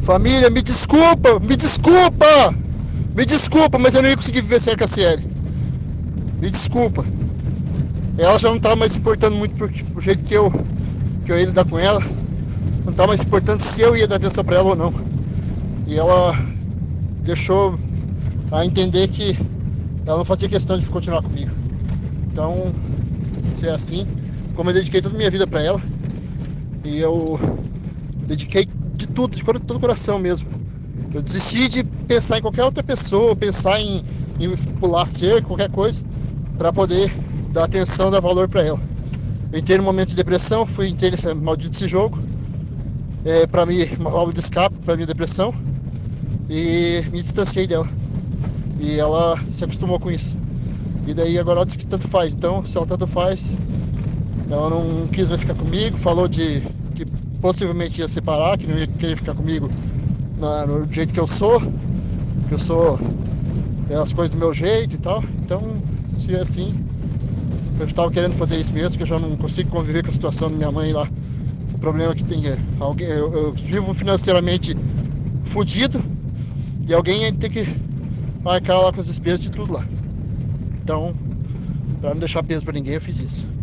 Família, me desculpa, me desculpa! Me desculpa, mas eu não ia conseguir viver sem a Cassiele. Me desculpa. Ela já não tá mais se importando muito por, por jeito que eu, que eu ia lidar com ela. Não tá mais se importando se eu ia dar atenção pra ela ou não. E ela deixou a entender que ela não fazia questão de continuar comigo. Então, se é assim, como eu dediquei toda a minha vida para ela, e eu dediquei de tudo, de todo o coração mesmo. Eu desisti de pensar em qualquer outra pessoa, pensar em, em pular cerca, qualquer coisa, para poder dar atenção, dar valor para ela. Eu entrei num momento de depressão, fui entrei nesse maldito esse jogo, é, para mim, uma válvula de escape para minha depressão, e me distanciei dela. E ela se acostumou com isso. E daí agora ela diz que tanto faz. Então, se ela tanto faz, ela não quis mais ficar comigo, falou de possivelmente ia separar, que não ia querer ficar comigo na, no jeito que eu sou, que eu sou é, as coisas do meu jeito e tal. Então, se é assim, eu estava querendo fazer isso mesmo, que eu já não consigo conviver com a situação da minha mãe lá. O problema é que tem é, alguém, eu, eu vivo financeiramente fudido e alguém tem que marcar lá com as despesas de tudo lá. Então, para não deixar peso para ninguém, eu fiz isso.